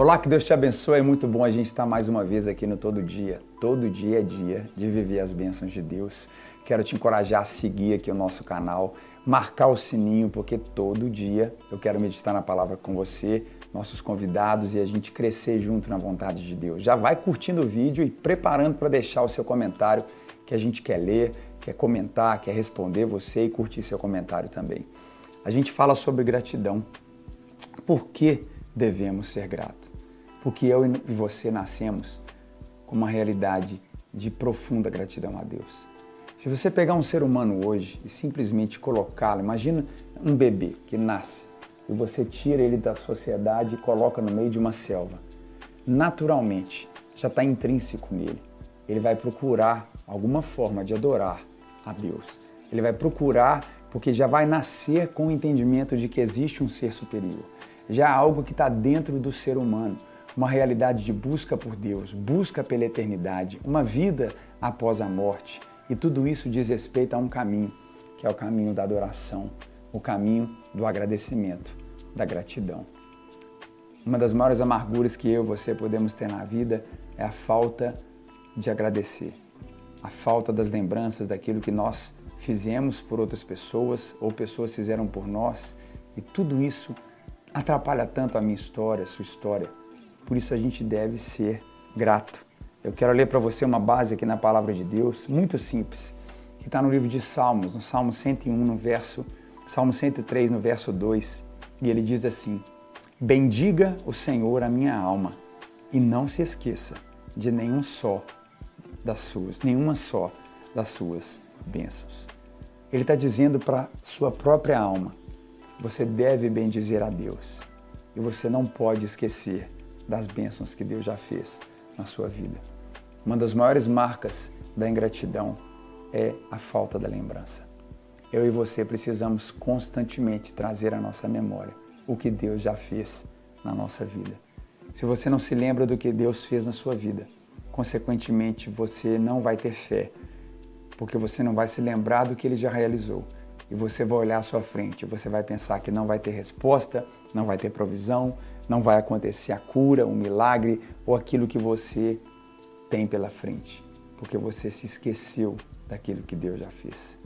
Olá, que Deus te abençoe. É muito bom a gente estar mais uma vez aqui no Todo Dia. Todo dia é dia de viver as bênçãos de Deus. Quero te encorajar a seguir aqui o nosso canal, marcar o sininho, porque todo dia eu quero meditar na palavra com você, nossos convidados e a gente crescer junto na vontade de Deus. Já vai curtindo o vídeo e preparando para deixar o seu comentário que a gente quer ler, quer comentar, quer responder você e curtir seu comentário também. A gente fala sobre gratidão. Por que devemos ser gratos? porque eu e você nascemos com uma realidade de profunda gratidão a Deus. Se você pegar um ser humano hoje e simplesmente colocá-lo, imagina um bebê que nasce e você tira ele da sociedade e coloca no meio de uma selva. Naturalmente, já está intrínseco nele. Ele vai procurar alguma forma de adorar a Deus. Ele vai procurar porque já vai nascer com o entendimento de que existe um ser superior. Já algo que está dentro do ser humano uma realidade de busca por Deus, busca pela eternidade, uma vida após a morte. E tudo isso diz respeito a um caminho, que é o caminho da adoração, o caminho do agradecimento, da gratidão. Uma das maiores amarguras que eu e você podemos ter na vida é a falta de agradecer, a falta das lembranças daquilo que nós fizemos por outras pessoas ou pessoas fizeram por nós. E tudo isso atrapalha tanto a minha história, a sua história. Por isso a gente deve ser grato. Eu quero ler para você uma base aqui na palavra de Deus, muito simples, que está no livro de Salmos, no Salmo 101, no verso, Salmo 103, no verso 2, e ele diz assim: Bendiga o Senhor a minha alma, e não se esqueça de nenhum só das suas, nenhuma só das suas bênçãos. Ele está dizendo para sua própria alma: você deve bendizer a Deus e você não pode esquecer das bênçãos que Deus já fez na sua vida. Uma das maiores marcas da ingratidão é a falta da lembrança. Eu e você precisamos constantemente trazer à nossa memória o que Deus já fez na nossa vida. Se você não se lembra do que Deus fez na sua vida, consequentemente você não vai ter fé, porque você não vai se lembrar do que ele já realizou. E você vai olhar à sua frente, você vai pensar que não vai ter resposta, não vai ter provisão, não vai acontecer a cura, o um milagre ou aquilo que você tem pela frente, porque você se esqueceu daquilo que Deus já fez.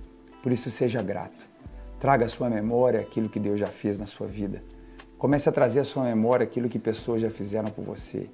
Por isso, seja grato. Traga à sua memória aquilo que Deus já fez na sua vida. Comece a trazer à sua memória aquilo que pessoas já fizeram por você.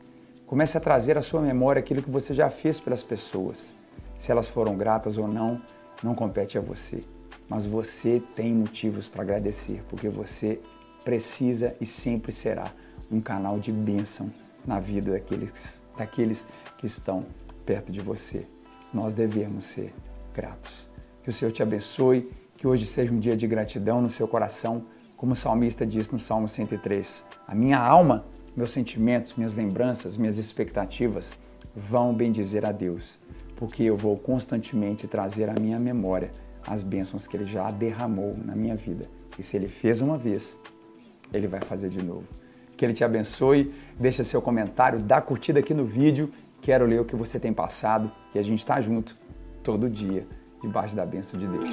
Comece a trazer à sua memória aquilo que você já fez pelas pessoas. Se elas foram gratas ou não, não compete a você. Mas você tem motivos para agradecer, porque você precisa e sempre será um canal de bênção na vida daqueles, daqueles que estão perto de você. Nós devemos ser gratos. Que o Senhor te abençoe, que hoje seja um dia de gratidão no seu coração, como o salmista diz no Salmo 103. A minha alma, meus sentimentos, minhas lembranças, minhas expectativas vão bendizer a Deus, porque eu vou constantemente trazer à minha memória as bênçãos que Ele já derramou na minha vida. E se Ele fez uma vez, Ele vai fazer de novo. Que Ele te abençoe. Deixa seu comentário, dá curtida aqui no vídeo. Quero ler o que você tem passado e a gente está junto todo dia, debaixo da bênção de Deus.